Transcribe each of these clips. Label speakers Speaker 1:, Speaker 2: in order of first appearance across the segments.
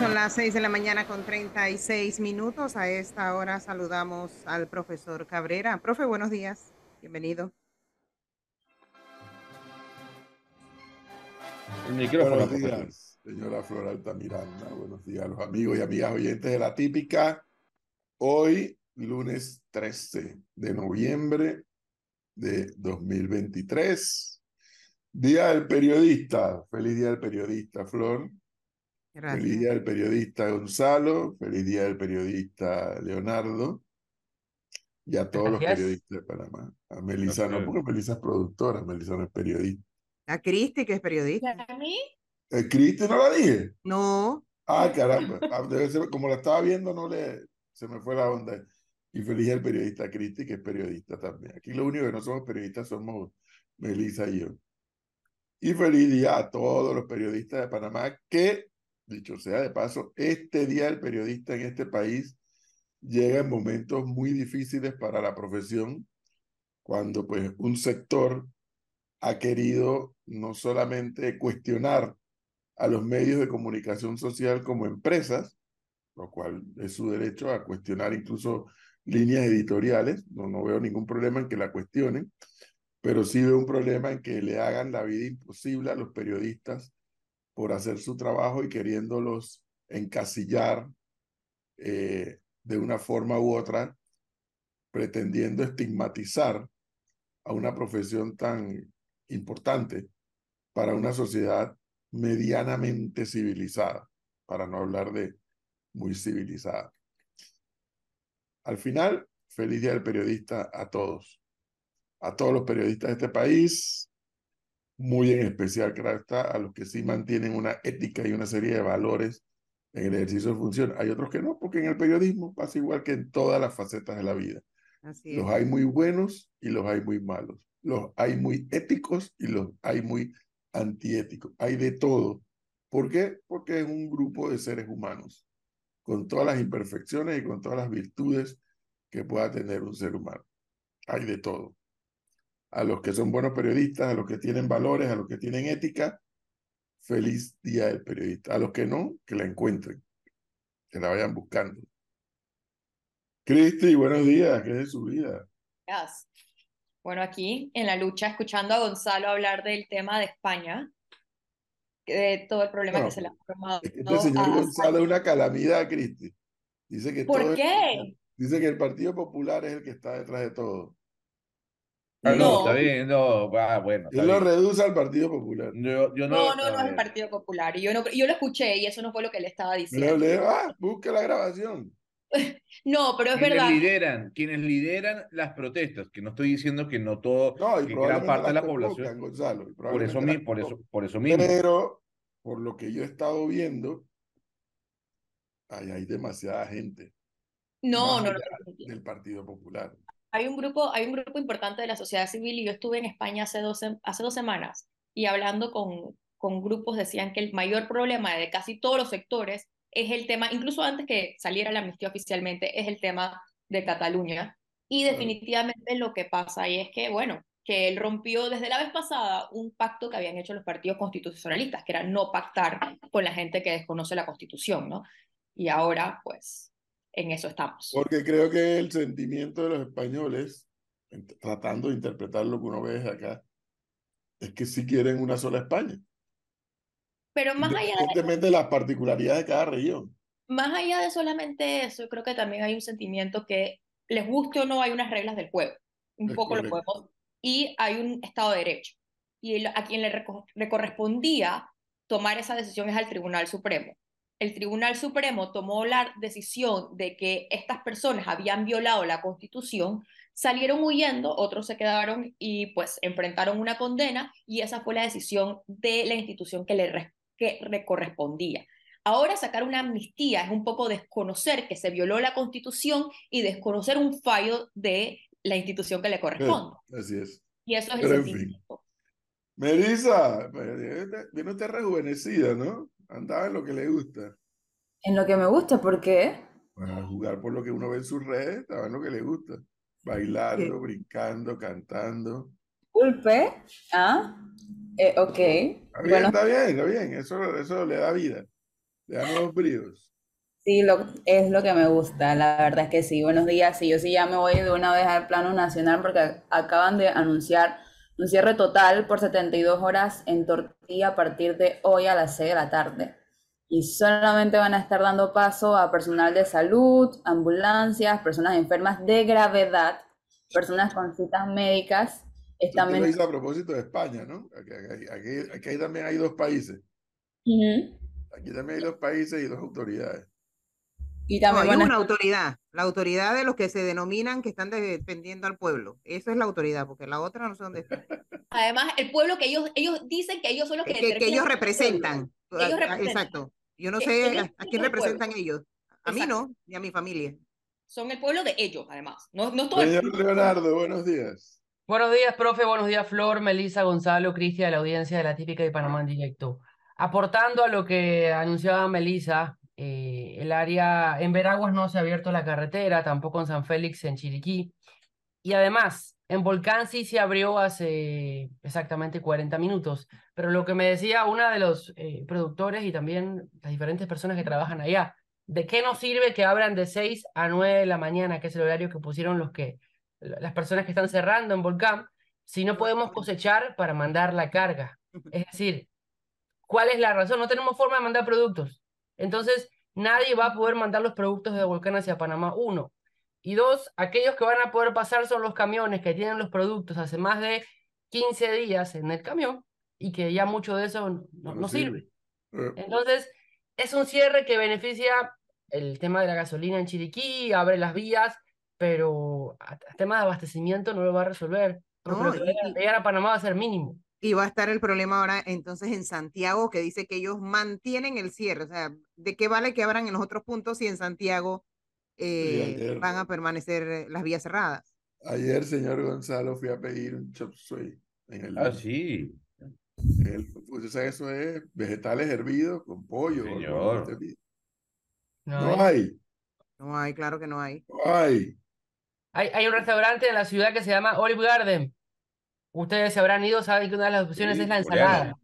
Speaker 1: Son las 6 de la mañana con 36 minutos. A esta hora saludamos al profesor Cabrera. Profe, buenos días. Bienvenido.
Speaker 2: buenos días, señora Floralta Miranda. Buenos días a los amigos y amigas oyentes de la típica. Hoy, lunes 13 de noviembre de 2023. Día del periodista. Feliz día del periodista, Flor. Feliz día del periodista Gonzalo, feliz día del periodista Leonardo y a todos los periodistas de Panamá. A Melissa no, porque Melissa es productora, Melissa no es periodista.
Speaker 1: A Cristi, que es periodista.
Speaker 3: ¿A mí?
Speaker 2: ¿Eh, ¿Cristi no la dije?
Speaker 1: No.
Speaker 2: Ah, caramba. Ah, como la estaba viendo, no le, se me fue la onda. Y feliz día del periodista Cristi, que es periodista también. Aquí lo único que no somos periodistas somos Melissa y yo. Y feliz día a todos los periodistas de Panamá que dicho sea de paso, este Día del Periodista en este país llega en momentos muy difíciles para la profesión, cuando pues un sector ha querido no solamente cuestionar a los medios de comunicación social como empresas, lo cual es su derecho a cuestionar incluso líneas editoriales, no, no veo ningún problema en que la cuestionen, pero sí veo un problema en que le hagan la vida imposible a los periodistas por hacer su trabajo y queriéndolos encasillar eh, de una forma u otra, pretendiendo estigmatizar a una profesión tan importante para una sociedad medianamente civilizada, para no hablar de muy civilizada. Al final, feliz día del periodista a todos, a todos los periodistas de este país, muy en especial, claro está, a los que sí mantienen una ética y una serie de valores en el ejercicio de función. Hay otros que no, porque en el periodismo pasa igual que en todas las facetas de la vida. los hay muy buenos y los hay muy malos. Los hay muy éticos y los hay muy antiéticos. Hay de todo. ¿Por qué? Porque es un grupo de seres humanos, con todas las imperfecciones y con todas las virtudes que pueda tener un ser humano. Hay de todo a los que son buenos periodistas, a los que tienen valores, a los que tienen ética, feliz día del periodista. A los que no, que la encuentren, que la vayan buscando. Cristi, buenos días, ¿qué es de su vida?
Speaker 3: Gracias. Bueno, aquí en la lucha, escuchando a Gonzalo hablar del tema de España, de todo el problema que se le ha formado.
Speaker 2: Este señor Gonzalo es una calamidad, Cristi. Dice que
Speaker 3: ¿Por qué?
Speaker 2: dice que el Partido Popular es el que está detrás de todo.
Speaker 4: Ah, no, está bien, no, ah, bueno.
Speaker 2: Él lo reduce al Partido Popular.
Speaker 3: Yo, yo no, no, no, no es el Partido Popular. Y yo, no, yo lo escuché y eso no fue lo que le estaba diciendo.
Speaker 2: le, ah, busque la grabación.
Speaker 3: no, pero es verdad.
Speaker 4: Lideran, quienes lideran las protestas, que no estoy diciendo que no todo, no, que gran parte de la población.
Speaker 2: Gonzalo,
Speaker 4: por, eso, por, eso, por eso mismo.
Speaker 2: Pero, por lo que yo he estado viendo, hay, hay demasiada gente.
Speaker 3: No, no, no.
Speaker 2: Del Partido Popular
Speaker 3: hay un grupo, hay un grupo importante de la sociedad civil y yo estuve en España hace dos, hace dos semanas y hablando con, con grupos decían que el mayor problema de casi todos los sectores es el tema, incluso antes que saliera la amnistía oficialmente, es el tema de Cataluña. Y definitivamente lo que pasa ahí es que, bueno, que él rompió desde la vez pasada un pacto que habían hecho los partidos constitucionalistas, que era no pactar con la gente que desconoce la constitución, ¿no? Y ahora, pues, en eso estamos.
Speaker 2: Porque creo que el sentimiento de los españoles, tratando de interpretar lo que uno ve acá, es que sí quieren una sola España.
Speaker 3: Pero más allá
Speaker 2: de... las particularidades de cada región.
Speaker 3: Más allá de solamente eso, creo que también hay un sentimiento que, les guste o no, hay unas reglas del juego. Un poco lo podemos. Y hay un Estado de Derecho. Y a quien le, le correspondía tomar esa decisión es al Tribunal Supremo el Tribunal Supremo tomó la decisión de que estas personas habían violado la Constitución, salieron huyendo, otros se quedaron y pues enfrentaron una condena y esa fue la decisión de la institución que le, que correspondía. Ahora sacar una amnistía es un poco desconocer que se violó la Constitución y desconocer un fallo de la institución que le corresponde.
Speaker 2: así es.
Speaker 3: Y eso es el fin.
Speaker 2: Melissa, viene usted rejuvenecida, ¿no? Andaba en lo que le gusta.
Speaker 5: En lo que me gusta, ¿por qué?
Speaker 2: Para jugar por lo que uno ve en sus redes, estaba en lo que le gusta. Bailando, brincando, cantando.
Speaker 5: Disculpe. Ah, eh, ok.
Speaker 2: Está bien, está bien, está bien. Eso, eso le da vida. Le da nuevos bríos.
Speaker 5: Sí, lo, es lo que me gusta, la verdad es que sí. Buenos días, y yo sí ya me voy de una vez al plano nacional porque acaban de anunciar un cierre total por 72 horas en Tortilla a partir de hoy a las 6 de la tarde. Y solamente van a estar dando paso a personal de salud, ambulancias, personas enfermas de gravedad, personas con citas médicas.
Speaker 2: Están lo hizo a propósito de España, ¿no? Aquí, también hay dos países. Aquí también hay dos países y dos autoridades.
Speaker 1: Y también hay una autoridad, la autoridad de los que se denominan que están defendiendo al pueblo. Eso es la autoridad, porque la otra no sé dónde está.
Speaker 3: Además, el pueblo que ellos, ellos dicen que ellos son los que,
Speaker 1: que, ellos representan. Ellos representan. Exacto. Yo no sé a, quién representan ellos. A mí no, ni a mi familia.
Speaker 3: Son el pueblo de ellos, además. No, no
Speaker 2: Señor Leonardo, buenos días.
Speaker 6: Buenos días, profe. Buenos días, Flor, Melisa, Gonzalo, Cristian, de la audiencia de la típica de Panamá en directo. Aportando a lo que anunciaba Melisa, eh, el área en Veraguas no se ha abierto la carretera, tampoco en San Félix, en Chiriquí. Y además, en Volcán sí se abrió hace exactamente 40 minutos. Pero lo que me decía una de los eh, productores y también las diferentes personas que trabajan allá, ¿de qué nos sirve que abran de 6 a 9 de la mañana, que es el horario que pusieron los que, las personas que están cerrando en Volcán, si no podemos cosechar para mandar la carga? Es decir, ¿cuál es la razón? No tenemos forma de mandar productos. Entonces, nadie va a poder mandar los productos de Volcán hacia Panamá, uno. Y dos, aquellos que van a poder pasar son los camiones que tienen los productos hace más de 15 días en el camión y que ya mucho de eso no, sirve. Eh. Entonces, es un cierre que beneficia el tema de la gasolina en Chiriquí, abre las vías, pero el tema de abastecimiento no lo va a resolver. Porque llegar a Panamá va a ser mínimo.
Speaker 1: Y va a estar el problema ahora entonces en Santiago, que dice que ellos mantienen el cierre. O sea, ¿de qué vale que abran en los otros puntos si en Santiago eh, van a permanecer las vías cerradas?
Speaker 2: Ayer, señor Gonzalo, fui a pedir un chop suey en el.
Speaker 4: Ah, sí.
Speaker 2: pues, eso es vegetales hervidos con pollo.
Speaker 4: Señor.
Speaker 2: No, hay.
Speaker 1: No hay, claro que no hay.
Speaker 2: No hay.
Speaker 6: Hay, hay un restaurante en la ciudad que se llama Olive Garden Ustedes se habrán ido, saben que una de las opciones es la ensalada.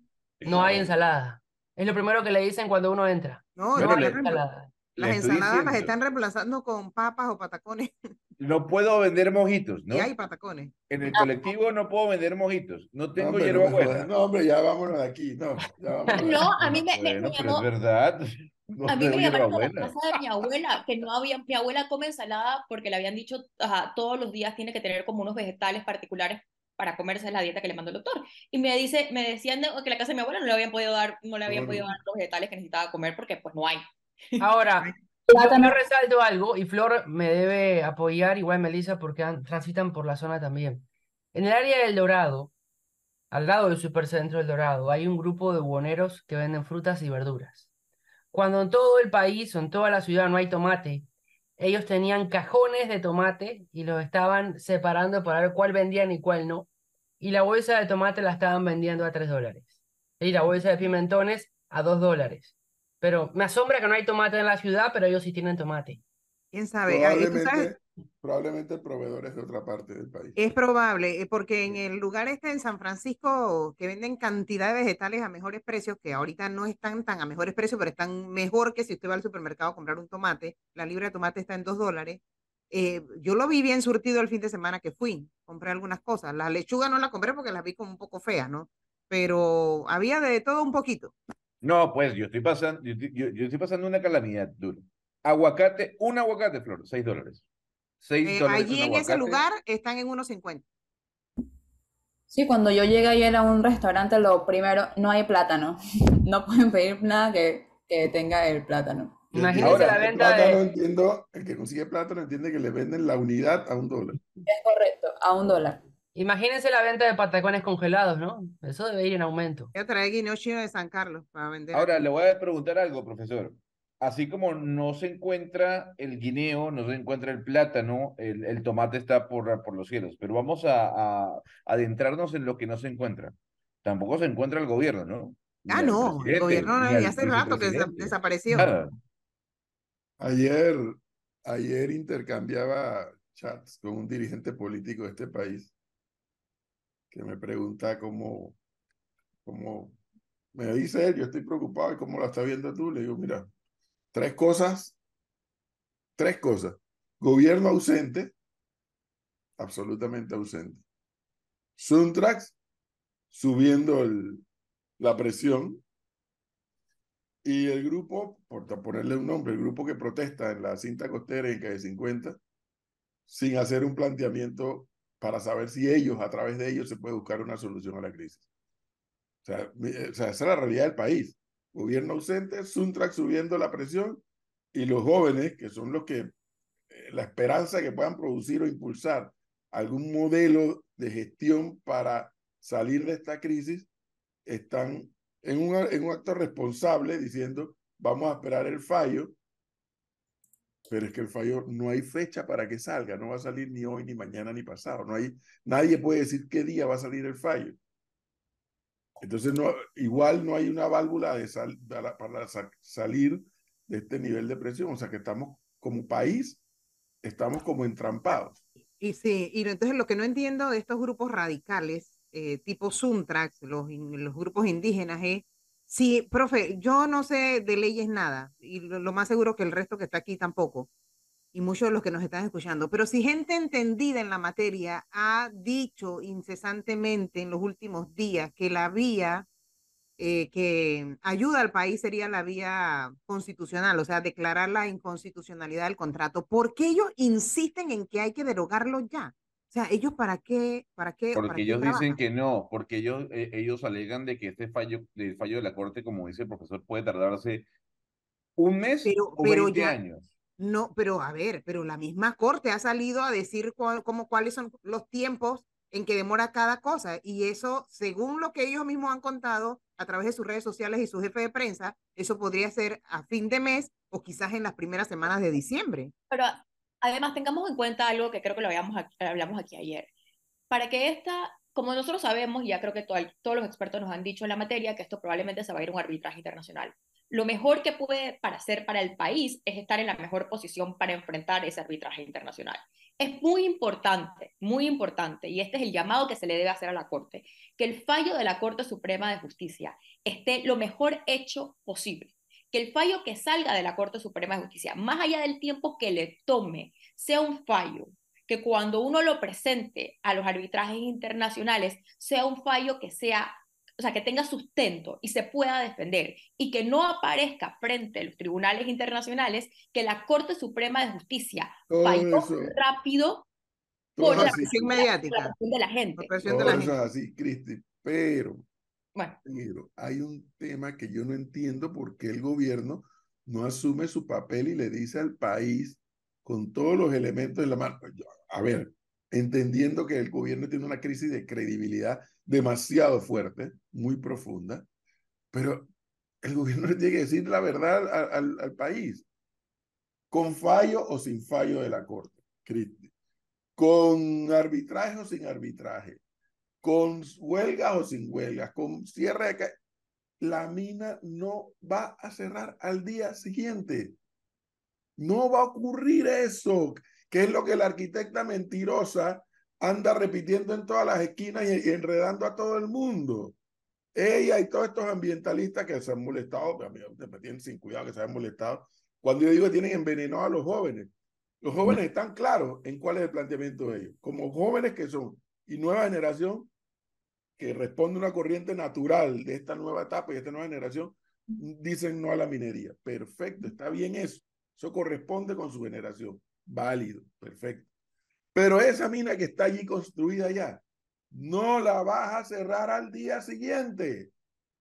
Speaker 6: No hay ensalada. Es lo primero que le dicen cuando uno entra.
Speaker 1: No, no hay ensalada. Las ensaladas las están reemplazando con papas o patacones.
Speaker 4: No puedo vender mojitos, ¿no?
Speaker 1: Y hay patacones.
Speaker 4: En el colectivo no puedo vender mojitos. No tengo hierbabuena.
Speaker 2: No, hombre, ya vámonos de aquí. No,
Speaker 3: no a mí me,
Speaker 4: bueno, pero es verdad.
Speaker 3: a mí me llamaron a la casa de mi abuela, que no había, mi abuela come ensalada porque le habían dicho, ajá, todos los días tiene que tener como unos vegetales particulares para comerse la dieta que le mandó el doctor. Y me dice, me decían que la casa de mi abuela no le habían podido dar, no le habían podido dar los vegetales que necesitaba comer porque pues no hay.
Speaker 6: Ahora, yo resalto algo y Flor me debe apoyar, igual Melissa, porque transitan por la zona también. En el área del Dorado, al lado del supercentro del Dorado, hay un grupo de buhoneros que venden frutas y verduras. Cuando en todo el país o en toda la ciudad no hay tomate, ellos tenían cajones de tomate y los estaban separando para ver cuál vendían y cuál no. Y la bolsa de tomate la estaban vendiendo a 3 dólares. Y la bolsa de pimentones a 2 dólares. Pero me asombra que no hay tomate en la ciudad, pero ellos sí tienen tomate.
Speaker 1: ¿Quién sabe?
Speaker 2: Probablemente el proveedor es de otra parte del país.
Speaker 1: Es probable, eh, porque en el lugar este en San Francisco que venden cantidad de vegetales a mejores precios, que ahorita no están tan a mejores precios, pero están mejor que si usted va al supermercado a comprar un tomate. La libra de tomate está en dos dólares. Eh, yo lo vi bien surtido el fin de semana que fui, compré algunas cosas. La lechuga no la compré porque la vi como un poco fea, ¿no? Pero había de todo un poquito.
Speaker 4: No, pues yo estoy pasando, yo, yo estoy pasando una calamidad dura. Aguacate, un aguacate, Flor, seis dólares.
Speaker 1: Eh, allí en ese lugar están en 1.50.
Speaker 5: Sí, cuando yo llegué ayer a un restaurante, lo primero, no hay plátano. No pueden pedir nada que, que tenga el plátano.
Speaker 6: Imagínense la venta
Speaker 2: de... entiendo, el que consigue plátano entiende que le venden la unidad a un dólar.
Speaker 5: Es correcto, a un dólar.
Speaker 6: Imagínense la venta de patacones congelados, ¿no? Eso debe ir en aumento.
Speaker 1: Yo trae guineo chino de San Carlos para vender.
Speaker 4: Ahora, le voy a preguntar algo, profesor así como no se encuentra el guineo, no se encuentra el plátano, el, el tomate está por, por los cielos, pero vamos a, adentrarnos en lo que no se encuentra. Tampoco se encuentra el gobierno, ¿no?
Speaker 1: ah, no, el gobierno ya hace rato que desapareció.
Speaker 2: Ayer, ayer intercambiaba chats con un dirigente político de este país que me pregunta cómo, cómo me dice él, yo estoy preocupado, ¿cómo la está viendo tú? Le digo, mira, Tres cosas, tres cosas. Gobierno ausente, absolutamente ausente. Suntrax, subiendo la presión. Y el grupo, por ponerle un nombre, el grupo que protesta en la cinta costera en calle 50, sin hacer un planteamiento para saber si ellos, a través de ellos, se puede buscar una solución a la crisis. O sea, o sea esa es la realidad del país. Gobierno ausente, Suntrax subiendo la presión y los jóvenes, que son los que, eh, la esperanza que puedan producir o impulsar algún modelo de gestión para salir de esta crisis, están en un, en un acto responsable diciendo, vamos a esperar el fallo, pero es que el fallo no hay fecha para que salga, no va a salir ni hoy, ni mañana, ni pasado, no hay, nadie puede decir qué día va a salir el fallo. Entonces, no, igual no hay una válvula de sal, para, para salir de este nivel de presión, o sea que estamos como país, estamos como entrampados.
Speaker 1: Y sí, y entonces lo que no entiendo de estos grupos radicales, eh, tipo Suntrax, los, los grupos indígenas, es, sí, profe, yo no sé de leyes nada, y lo, más seguro que el resto que está aquí tampoco, y muchos de los que nos están escuchando, pero si gente entendida en la materia ha dicho incesantemente en los últimos días que la vía eh, que ayuda al país sería la vía constitucional, o sea, declarar la inconstitucionalidad del contrato. ¿Por qué ellos insisten en que hay que derogarlo ya? O sea, ellos para qué, para qué.
Speaker 4: Porque ellos dicen que no, porque ellos, eh, ellos alegan de que este fallo, el fallo de la corte, como dice el profesor, puede tardarse un mes o 20 años.
Speaker 1: No, pero a ver, pero la misma corte ha salido a decir cómo, cuáles son los tiempos en que demora cada cosa. Y eso, según lo que ellos mismos han contado, a través de sus redes sociales y su jefe de prensa, eso podría ser a fin de mes o quizás en las primeras semanas de diciembre.
Speaker 3: Pero además tengamos en cuenta algo que creo que lo hablamos aquí, hablamos aquí ayer. Para que esta, como nosotros sabemos, ya creo que todos los expertos nos han dicho en la materia, que esto probablemente se va a ir a un arbitraje internacional. Lo mejor que puede para hacer para el país es estar en la mejor posición para enfrentar ese arbitraje internacional. Es muy importante, muy importante, y este es el llamado que se le debe hacer a la Corte, que el fallo de la Corte Suprema de Justicia esté lo mejor hecho posible, que el fallo que salga de la Corte Suprema de Justicia, más allá del tiempo que le tome, sea un fallo que cuando uno lo presente a los arbitrajes internacionales sea un fallo que sea o sea, que tenga sustento y se pueda defender y que no aparezca frente a los tribunales internacionales que la Corte Suprema de Justicia falló rápido
Speaker 1: por la presión mediática.
Speaker 3: de la gente.
Speaker 2: Todo de la eso así, Cristi, pero, bueno. pero hay un tema que yo no entiendo por qué el gobierno no asume su papel y le dice al país con todos los elementos en la mano. A ver, entendiendo que el gobierno tiene una crisis de credibilidad demasiado fuerte, muy profunda, pero el gobierno tiene que decir la verdad al, al, país, con fallo o sin fallo de la Corte, con arbitraje o sin arbitraje, con huelgas o sin huelgas, con cierre de... La mina no va a cerrar al día siguiente. No va a ocurrir eso, que es lo que la arquitecta mentirosa anda repitiendo en todas las esquinas y, enredando a todo el mundo. Ella y todos estos ambientalistas que se han molestado, me tienen sin cuidado que se han molestado, cuando yo digo que tienen envenenado a los jóvenes. Los jóvenes están claros en cuál es el planteamiento de ellos. Como jóvenes que son y nueva generación que responde a una corriente natural de esta nueva etapa y esta nueva generación, dicen no a la minería. Perfecto, está bien eso. Eso corresponde con su generación. Válido, perfecto. Pero esa mina que está allí construida ya, no la vas a cerrar al día siguiente.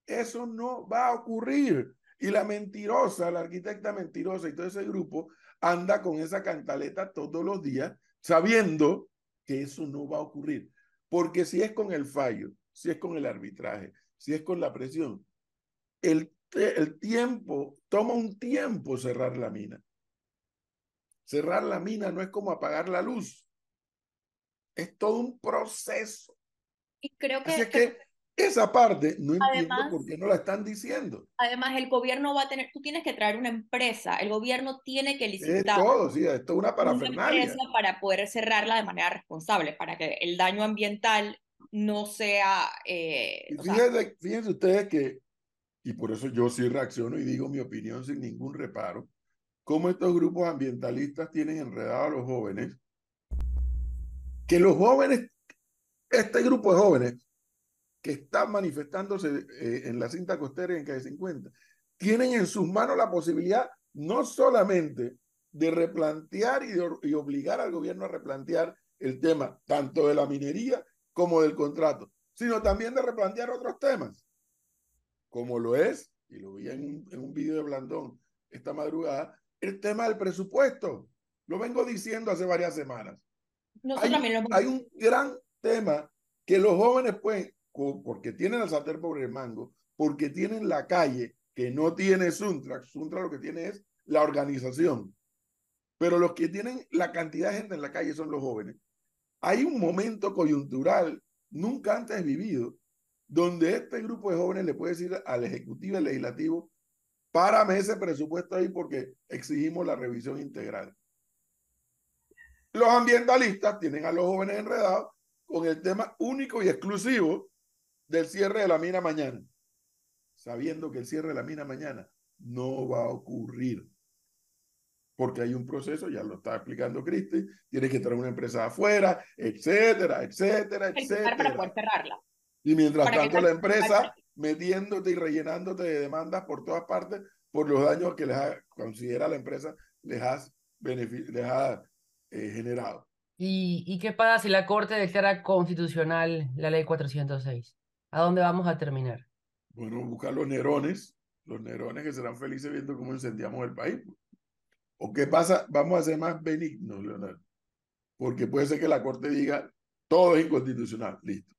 Speaker 2: Eso no va a ocurrir. Y la mentirosa, la arquitecta mentirosa y todo ese grupo anda con esa cantaleta todos los días sabiendo que eso no va a ocurrir. Porque si es con el fallo, si es con el arbitraje, si es con la presión, el, el tiempo, toma un tiempo cerrar la mina. Cerrar la mina no es como apagar la luz. Es todo un proceso.
Speaker 3: Y creo que,
Speaker 2: Así que esa parte no entiendo por qué no la están diciendo.
Speaker 3: Además, el gobierno va a tener, tú tienes que traer una empresa, el gobierno tiene que licitar.
Speaker 2: Es todo, sí, esto es una parafernalia. Una empresa
Speaker 3: para poder cerrarla de manera responsable, para que el daño ambiental no sea... Eh,
Speaker 2: fíjense, ustedes que, y por eso yo sí reacciono y digo mi opinión sin ningún reparo, cómo estos grupos ambientalistas tienen enredados a los jóvenes, que los jóvenes, este grupo de jóvenes que están manifestándose eh, en la cinta costera en calle 50, tienen en sus manos la posibilidad no solamente de replantear y, de, obligar al gobierno a replantear el tema tanto de la minería como del contrato, sino también de replantear otros temas, como lo es, y lo vi en un, en un video de Blandón esta madrugada, el tema del presupuesto. Lo vengo diciendo hace varias semanas.
Speaker 3: Nosotros
Speaker 2: Hay,
Speaker 3: también lo hemos
Speaker 2: hay un gran tema que los jóvenes pueden, porque tienen el sartén por el mango, porque tienen la calle que no tiene Suntra. Suntra lo que tiene es la organización. Pero los que tienen la cantidad de gente en la calle son los jóvenes. Hay un momento coyuntural nunca antes vivido donde este grupo de jóvenes le puede decir al Ejecutivo y al Legislativo, párame ese presupuesto ahí porque exigimos la revisión integral. Los ambientalistas tienen a los jóvenes enredados con el tema único y exclusivo del cierre de la mina mañana, sabiendo que el cierre de la mina mañana no va a ocurrir. Porque hay un proceso, ya lo está explicando Cristi, tiene que traer una empresa afuera, etcétera, etcétera,
Speaker 3: explicar para poder
Speaker 2: etcétera.
Speaker 3: cerrarla.
Speaker 2: Y mientras
Speaker 3: para
Speaker 2: tanto la empresa metiéndote y rellenándote de demandas por todas partes por los daños que les ha, considera la empresa les benefi- les ha eh, generado.
Speaker 6: ¿Y, y qué pasa si la Corte declara constitucional la ley 406? ¿A dónde vamos a terminar?
Speaker 2: Bueno, buscar los nerones, los nerones que serán felices viendo cómo incendiamos el país. ¿O qué pasa? Vamos a ser más benignos, Leonardo. Porque puede ser que la Corte diga todo es inconstitucional, listo.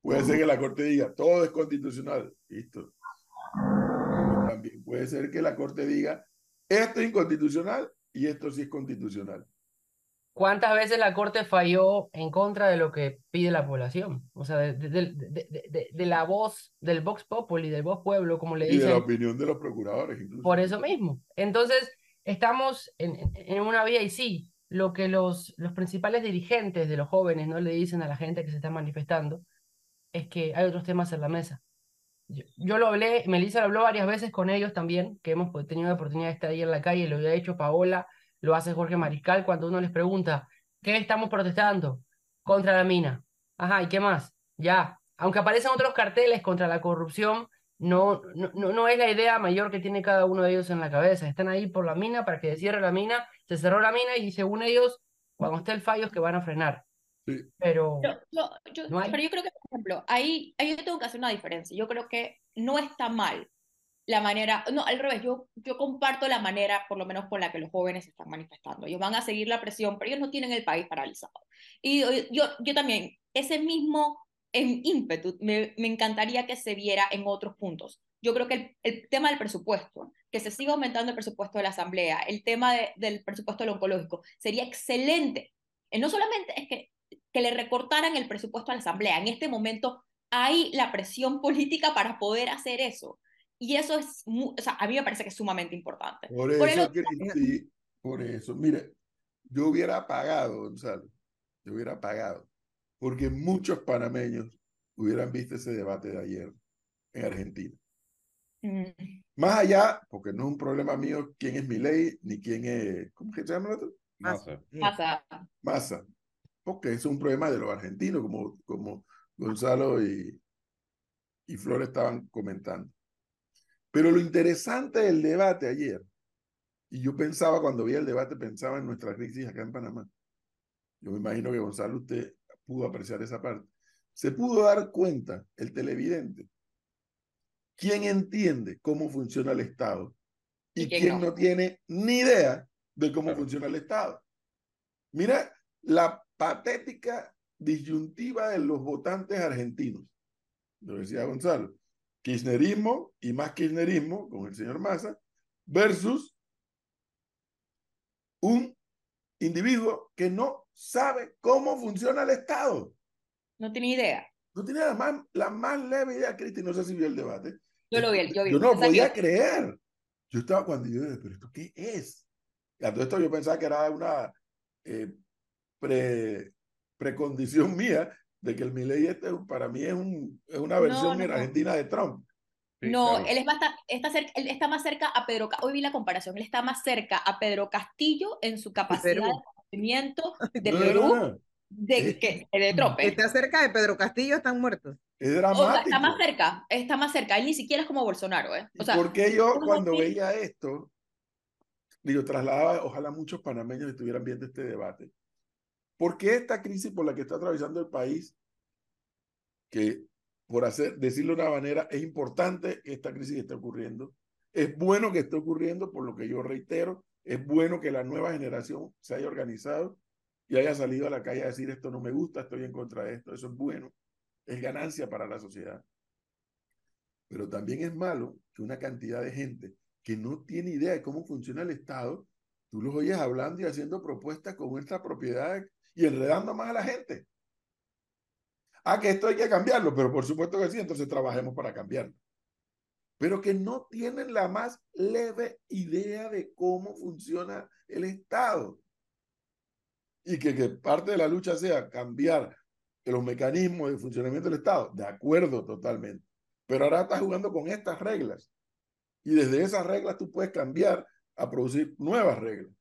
Speaker 2: Puede ser que la Corte diga todo es constitucional, listo. También puede ser que la Corte diga esto es inconstitucional y esto sí es constitucional.
Speaker 6: ¿Cuántas veces la Corte falló en contra de lo que pide la población? O sea, de, de- de- de- la voz del Vox Populi, del Vox Pueblo, como le
Speaker 2: Y de la
Speaker 6: dicen.
Speaker 2: opinión de los procuradores, incluso.
Speaker 6: Por eso mismo. Entonces, estamos en, en- una vía y sí, lo que los, los principales dirigentes de los jóvenes no le dicen a la gente que se está manifestando es que hay otros temas en la mesa. Yo, yo lo hablé, Melissa lo habló varias veces con ellos también, que hemos tenido la oportunidad de estar ahí en la calle, lo había hecho Paola, lo hace Jorge Mariscal, cuando uno les pregunta, ¿qué estamos protestando? Contra la mina. Ajá, ¿y qué más? Ya, aunque aparecen otros carteles contra la corrupción, no, no, no, no es la idea mayor que tiene cada uno de ellos en la cabeza. Están ahí por la mina para que se cierre la mina, se cerró la mina y según ellos, cuando esté el fallo es que van a frenar.
Speaker 2: Sí.
Speaker 6: Pero
Speaker 3: Yo, yo- yo-
Speaker 6: No
Speaker 3: pero yo creo que, por ejemplo, ahí, ahí yo tengo que hacer una diferencia. Yo creo que no está mal la manera, no, al revés, yo, yo comparto la manera, por lo menos con la que los jóvenes están manifestando. Ellos van a seguir la presión, pero ellos no tienen el país paralizado. Y yo, yo, también, ese mismo em, ímpetu, me, me encantaría que se viera en otros puntos. Yo creo que el, el tema del presupuesto, que se siga aumentando el presupuesto de la Asamblea, el tema de- del presupuesto del oncológico, sería excelente. Eh, no solamente es que que le recortaran el presupuesto a la Asamblea. En este momento hay la presión política para poder hacer eso. Y eso es, o sea, a mí me parece que es sumamente importante.
Speaker 2: Por
Speaker 3: Por el
Speaker 2: eso, Cristi, por eso. Mire, yo hubiera pagado, Gonzalo, yo hubiera pagado, porque muchos panameños hubieran visto ese debate de ayer en Argentina.
Speaker 3: Mm,
Speaker 2: Más allá, porque no es un problema mío quién es Milei, ni quién es, ¿cómo que se llama el otro?
Speaker 4: Massa.
Speaker 1: Sí.
Speaker 3: pasa.
Speaker 2: Massa, porque es un problema de los argentinos, como, como Gonzalo y, y Flor estaban comentando. Pero lo interesante del debate ayer, y yo pensaba cuando vi el debate, pensaba en nuestra crisis acá en Panamá. Yo me imagino que Gonzalo usted pudo apreciar esa parte. Se pudo dar cuenta, el televidente, quién entiende cómo funciona el Estado y,
Speaker 3: Y quién
Speaker 2: quién
Speaker 3: no.
Speaker 2: no tiene ni idea de cómo
Speaker 4: Claro.
Speaker 2: funciona el Estado. Mira la patética disyuntiva de los votantes argentinos. Lo decía Gonzalo. Kirchnerismo y más kirchnerismo con el señor Massa versus un individuo que no sabe cómo funciona el Estado.
Speaker 3: No tenía idea.
Speaker 2: No tiene la más, la más leve idea, Cristi, no sé si vio el debate.
Speaker 3: Yo lo vi, yo vi.
Speaker 2: Yo no
Speaker 3: que-
Speaker 2: podía creer. Yo estaba cuando yo dije, pero ¿esto qué es? Y a todo esto yo pensaba que era una eh, pre, precondición mía de que el Milei este para mí es, un, es una
Speaker 3: No,
Speaker 2: versión
Speaker 3: no,
Speaker 2: en
Speaker 3: no.
Speaker 2: Argentina de Trump.
Speaker 3: no, él es bastante, está, cerca, él está más cerca a Pedro, hoy vi la comparación, él está más cerca a Pedro Castillo en su capacidad de conocimiento de Perú de, que, de Trump.
Speaker 1: Está cerca de Pedro Castillo, están muertos.
Speaker 2: Es dramático.
Speaker 3: está más cerca, está más cerca, él ni siquiera es como Bolsonaro, ¿eh? O sea,
Speaker 2: porque yo cuando veía esto, digo, trasladaba, ojalá muchos panameños estuvieran viendo este debate. ¿Por qué esta crisis por la que está atravesando el país, que por hacer, decirlo de una manera, es importante que esta crisis esté ocurriendo? Es bueno que esté ocurriendo, por lo que yo reitero, es bueno que la nueva generación se haya organizado y haya salido a la calle a decir esto no me gusta, estoy en contra de esto, eso es bueno, es ganancia para la sociedad. Pero también es malo que una cantidad de gente que no tiene idea de cómo funciona el Estado, tú los oyes hablando y haciendo propuestas con nuestra propiedad y enredando más a la gente. Ah, que esto hay que cambiarlo, pero por supuesto que sí, entonces trabajemos para cambiarlo. Pero que no tienen la más leve idea de cómo funciona el Estado. Y que, que parte de la lucha sea cambiar los mecanismos de funcionamiento del Estado. De acuerdo, totalmente. Pero ahora estás jugando con estas reglas. Y desde esas reglas tú puedes cambiar a producir nuevas reglas.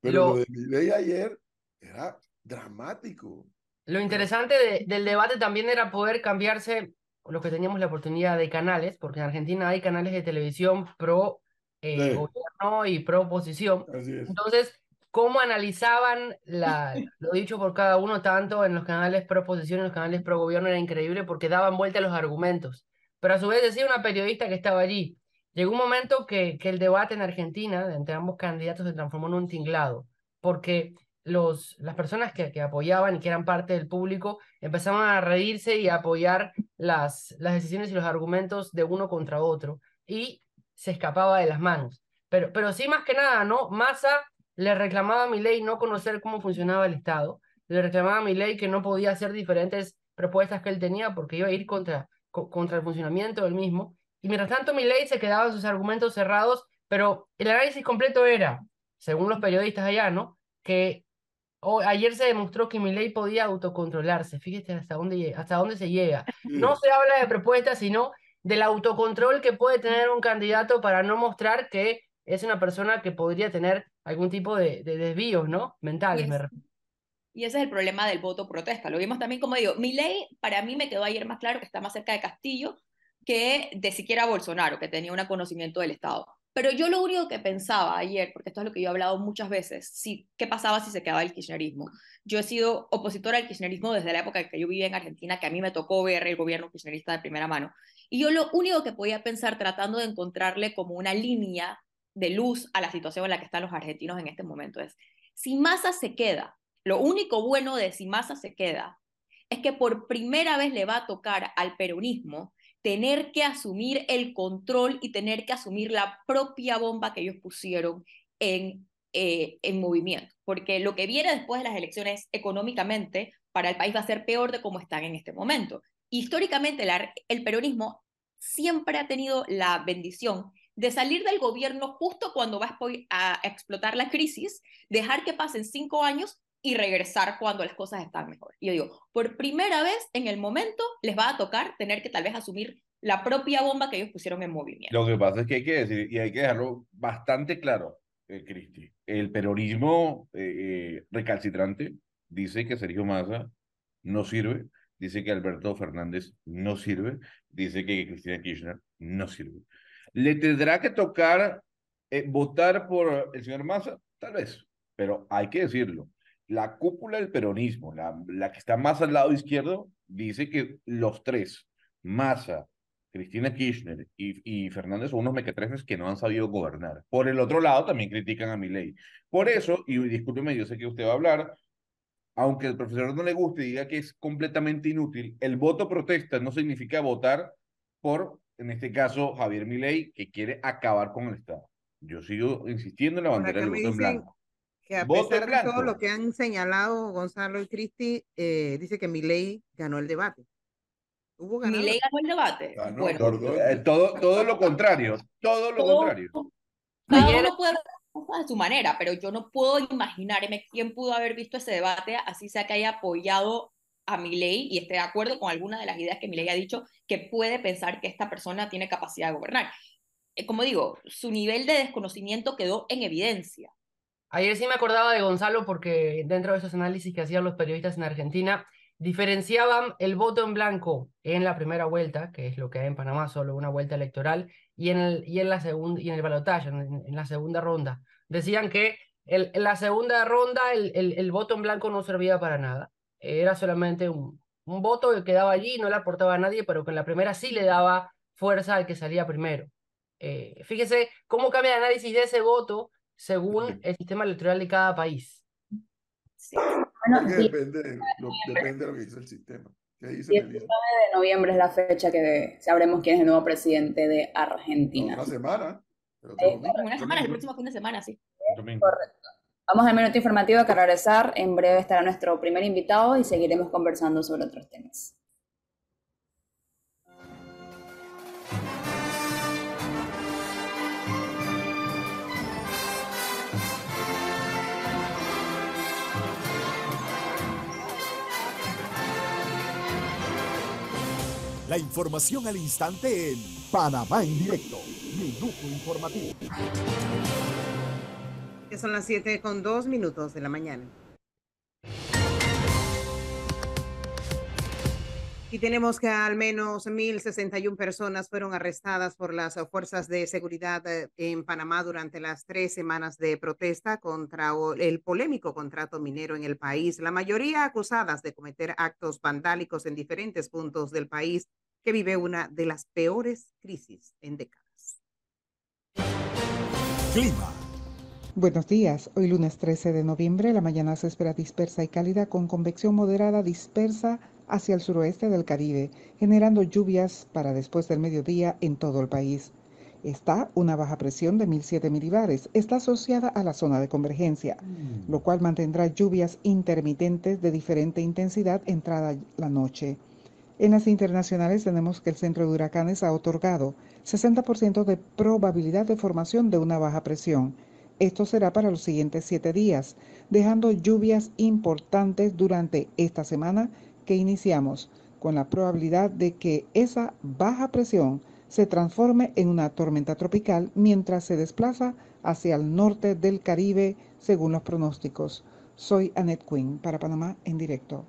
Speaker 2: Pero lo, lo de mi ley ayer era dramático.
Speaker 6: Lo interesante del debate también era poder cambiarse lo que teníamos la oportunidad de canales, porque en Argentina hay canales de televisión pro eh, gobierno y pro oposición. Entonces, cómo analizaban la, lo dicho por cada uno, tanto en los canales pro oposición y en los canales pro gobierno, era increíble porque daban vuelta a los argumentos. Pero a su vez decía una periodista que estaba allí, llegó un momento que, que el debate en Argentina entre ambos candidatos se transformó en un tinglado, porque los, las personas que, que, apoyaban y que eran parte del público empezaban a reírse y a apoyar las, las decisiones y los argumentos de uno contra otro y se escapaba de las manos. Pero, pero sí, más que nada, ¿no? Massa le reclamaba a ley no conocer cómo funcionaba el Estado, le reclamaba a ley que no podía hacer diferentes propuestas que él tenía porque iba a ir contra, contra el funcionamiento del mismo. Y mientras tanto, ley se quedaba en sus argumentos cerrados, pero el análisis completo era, según los periodistas allá, ¿no? Que ayer se demostró que ley podía autocontrolarse. Fíjate hasta dónde, hasta dónde se llega. No se habla de propuestas, sino del autocontrol que puede tener un candidato para no mostrar que es una persona que podría tener algún tipo de, de desvíos, ¿no? Mentales.
Speaker 3: Y, ese es el problema del voto protesta. Lo vimos también, como digo, ley para mí me quedó ayer más claro que está más cerca de Castillo que de siquiera Bolsonaro, que tenía un conocimiento del Estado. Pero yo lo único que pensaba ayer, porque esto es lo que yo he hablado muchas veces, si, ¿qué pasaba si se quedaba el kirchnerismo? Yo he sido opositora al kirchnerismo desde la época que yo vivía en Argentina, que a mí me tocó ver el gobierno kirchnerista de primera mano. Y yo lo único que podía pensar tratando de encontrarle como una línea de luz a la situación en la que están los argentinos en este momento es, si Massa se queda, lo único bueno de si Massa se queda es que por primera vez le va a tocar al peronismo tener que asumir el control y tener que asumir la propia bomba que ellos pusieron en, eh, en movimiento. Porque lo que viene después de las elecciones económicamente para el país va a ser peor de cómo están en este momento. Históricamente el peronismo siempre ha tenido la bendición de salir del gobierno justo cuando va a explotar la crisis, dejar que pasen cinco años y regresar cuando las cosas están mejor. Y yo digo, por primera vez en el momento les va a tocar tener que tal vez asumir la propia bomba que ellos pusieron en movimiento.
Speaker 4: Lo que pasa es que hay que decir, y hay que dejarlo bastante claro, eh, Cristi, el peronismo eh, eh, recalcitrante dice que Sergio Massa no sirve, dice que Alberto Fernández no sirve, dice que Cristina Kirchner no sirve. ¿Le tendrá que tocar votar por el señor Massa? Tal vez, pero hay que decirlo la cúpula del peronismo, la, la que está más al lado izquierdo, dice que los tres, Massa, Cristina Kirchner y, y Fernández son unos mequetrefes que no han sabido gobernar. Por el otro lado, también critican a mi ley. Por eso, y discúlpeme, yo sé que usted va a hablar, aunque el profesor no le guste y diga que es completamente inútil, el voto protesta no significa votar por, en este caso, Javier Milei, que quiere acabar con el Estado. Yo sigo insistiendo en la bandera del voto en blanco
Speaker 1: que a pesar de todo lo que han señalado Gonzalo y Cristi, eh, dice que Milei ganó el debate.
Speaker 3: ¿Hubo ¿Milei ganó el debate?
Speaker 4: bueno. Eh, todo, todo, lo contrario, todo lo contrario.
Speaker 3: Cada uno puede de su manera, pero yo no puedo imaginarme quién pudo haber visto ese debate, así sea que haya apoyado a Milei y esté de acuerdo con alguna de las ideas que Milei ha dicho que puede pensar que esta persona tiene capacidad de gobernar. Eh, como digo, su nivel de desconocimiento quedó en evidencia.
Speaker 6: Ayer sí me acordaba de Gonzalo porque dentro de esos análisis que hacían los periodistas en Argentina, diferenciaban el voto en blanco en la primera vuelta, que es lo que hay en Panamá, solo una vuelta electoral, y en el, y en la segunda, y en el balotaje, en, la segunda ronda. Decían que en la segunda ronda el, el, voto en blanco no servía para nada era solamente un, un voto que quedaba allí, no le aportaba a nadie, pero que en la primera sí le daba fuerza al que salía primero. Eh, fíjese cómo cambia el análisis de ese voto según el sistema electoral de cada país.
Speaker 2: Sí. Bueno, sí. depende, lo, depende de lo que dice el sistema. ¿Qué dice
Speaker 5: el 19 de noviembre es la fecha que sabremos quién es el nuevo presidente de Argentina.
Speaker 2: Una semana.
Speaker 3: Eh, una semana, el próximo fin de semana, sí.
Speaker 5: Correcto. Vamos al minuto informativo que regresar. En breve estará nuestro primer invitado y seguiremos conversando sobre otros temas.
Speaker 7: La información al instante en Panamá en directo. Minuto informativo
Speaker 1: son las 7 con 2 minutos de la mañana. Y tenemos que al menos 1.061 personas fueron arrestadas por las fuerzas de seguridad eh, en Panamá durante las tres semanas de protesta contra el polémico contrato minero en el país, la mayoría acusadas de cometer actos vandálicos en diferentes puntos del país que vive una de las peores crisis en décadas.
Speaker 7: Clima.
Speaker 8: Buenos días. Hoy lunes 13 de noviembre, la mañana se espera dispersa y cálida con convección moderada dispersa hacia el suroeste del Caribe, generando lluvias para después del mediodía en todo el país. Está una baja presión de 1007 milibares. Está asociada a la zona de convergencia, lo cual mantendrá lluvias intermitentes de diferente intensidad entrada la noche. En las internacionales tenemos que el centro de huracanes ha otorgado 60% de probabilidad de formación de una baja presión esto será para los siguientes siete días, dejando lluvias importantes durante esta semana que iniciamos, con la probabilidad de que esa baja presión se transforme en una tormenta tropical mientras se desplaza hacia el norte del Caribe, según los pronósticos. Soy Annette Quinn para Panamá en directo.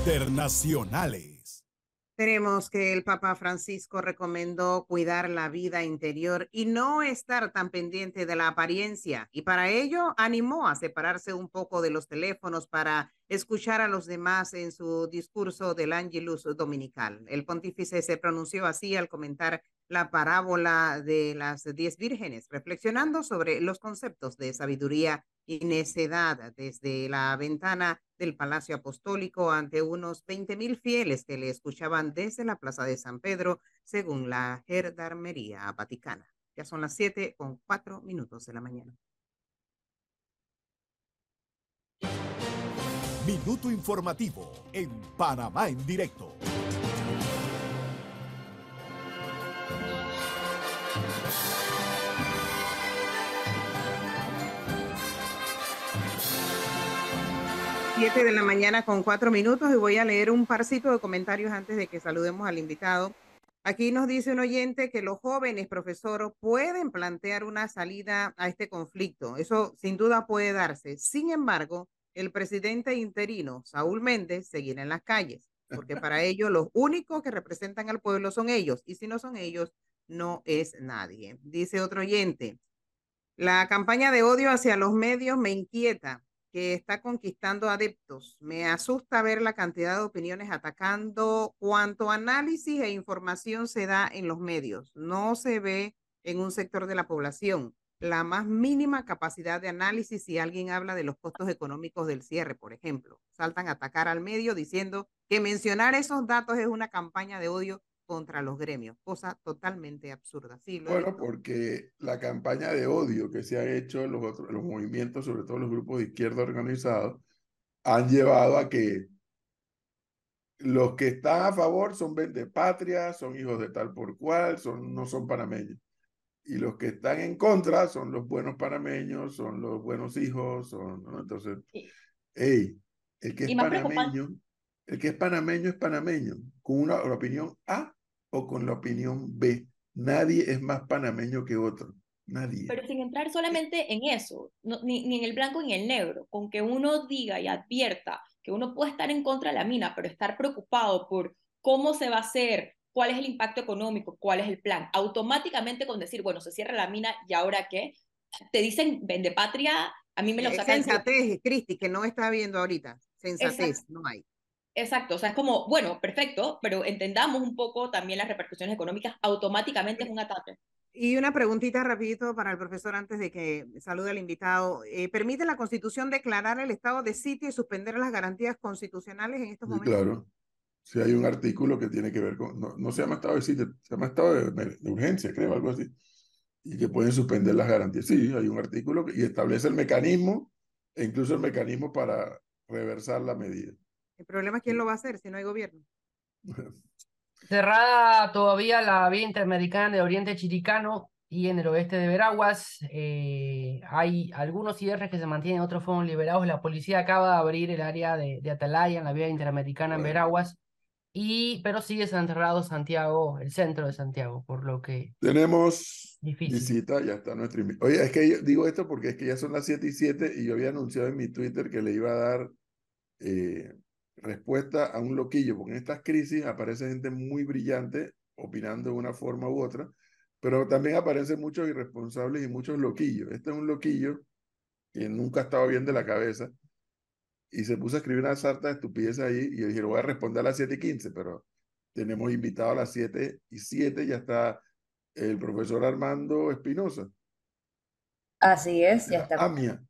Speaker 7: Internacionales.
Speaker 1: Tenemos que el Papa Francisco recomendó cuidar la vida interior y no estar tan pendiente de la apariencia y para ello animó a separarse un poco de los teléfonos para escuchar a los demás en su discurso del Angelus Dominical. El pontífice se pronunció así al comentar la parábola de las diez vírgenes, reflexionando sobre los conceptos de sabiduría y necedad desde la ventana del Palacio Apostólico ante unos 20 mil fieles que le escuchaban desde la Plaza de San Pedro, según la Gendarmería Vaticana. Ya son las siete con cuatro minutos de la mañana.
Speaker 7: Minuto informativo en Panamá en directo.
Speaker 1: Siete de la mañana con cuatro minutos y voy a leer un parcito de comentarios antes de que saludemos al invitado. Aquí nos dice un oyente que los jóvenes, profesor, pueden plantear una salida a este conflicto. Eso sin duda puede darse. Sin embargo, el presidente interino, Saúl Méndez, seguirá en las calles, porque para ellos los únicos que representan al pueblo son ellos, y si no son ellos, no es nadie. Dice otro oyente, la campaña de odio hacia los medios me inquieta, que está conquistando adeptos. Me asusta ver la cantidad de opiniones atacando cuanto análisis e información se da en los medios. No se ve en un sector de la población la más mínima capacidad de análisis si alguien habla de los costos económicos del cierre, por ejemplo. Saltan a atacar al medio diciendo que mencionar esos datos es una campaña de odio contra los gremios, cosa totalmente absurda. Sí,
Speaker 2: bueno, porque la campaña de odio que se ha hecho en los, otros, los movimientos, sobre todo los grupos de izquierda organizados, han llevado a que los que están a favor son patria, son hijos de tal por cual, son, no son panameños y los que están en contra son los buenos panameños, son los buenos hijos, son, ¿no? Entonces, hey, El que es panameño, el que es panameño es panameño, con una la opinión A o con la opinión B. Nadie es más panameño que otro. Nadie.
Speaker 3: Pero sin entrar solamente en eso, no- ni, ni en el blanco ni en el negro, con que uno diga y advierta que uno puede estar en contra de la mina, pero estar preocupado por cómo se va a hacer, cuál es el impacto económico, cuál es el plan, automáticamente con decir, bueno, se cierra la mina y ahora qué, te dicen vende patria, a mí me lo sacan.
Speaker 1: sensatez, Cristi, que no está viendo ahorita. Sensatez,
Speaker 3: Exacto.
Speaker 1: no hay.
Speaker 3: Exacto, o sea, es como, bueno, perfecto, pero entendamos un poco también las repercusiones económicas, automáticamente es un ataque.
Speaker 1: Y una preguntita rapidito para el profesor antes de que salude al invitado. Eh, ¿Permite la Constitución declarar el estado de sitio y suspender las garantías constitucionales en estos
Speaker 2: Sí,
Speaker 1: momentos?
Speaker 2: claro. Si hay un artículo que tiene que ver con, no, no se llama estado de sitio, se llama estado de, de urgencia, creo, algo así. Y que pueden suspender las garantías. Sí, hay un artículo que- y establece el mecanismo, e incluso el mecanismo para reversar la medida.
Speaker 1: El problema es quién lo va a hacer si no hay gobierno.
Speaker 6: Cerrada todavía la vía interamericana de Oriente Chiricano y en el oeste de Veraguas. eh, hay algunos cierres que se mantienen, otros fueron liberados. La policía acaba de abrir el área de, de Atalaya en la vía interamericana en. Veraguas. Y, pero sigue cerrado Santiago, el centro de Santiago, por lo que
Speaker 2: Tenemos
Speaker 6: Difícil.
Speaker 2: visita, ya está nuestro invitado. Oye, es que yo digo esto porque es que ya son las 7 y 7 y yo había anunciado en mi Twitter que le iba a dar eh, respuesta a un loquillo, porque en estas crisis aparece gente muy brillante opinando de una forma u otra, pero también aparecen muchos irresponsables y muchos loquillos. Este es un loquillo que nunca ha estado bien de la cabeza y se puso a escribir una sarta de estupideces ahí y yo dije, voy a responder a las 7 y 15, pero tenemos invitado a las 7 y 7, ya está el profesor Armando Espinosa,
Speaker 5: Así es, ya está.
Speaker 2: AMIA.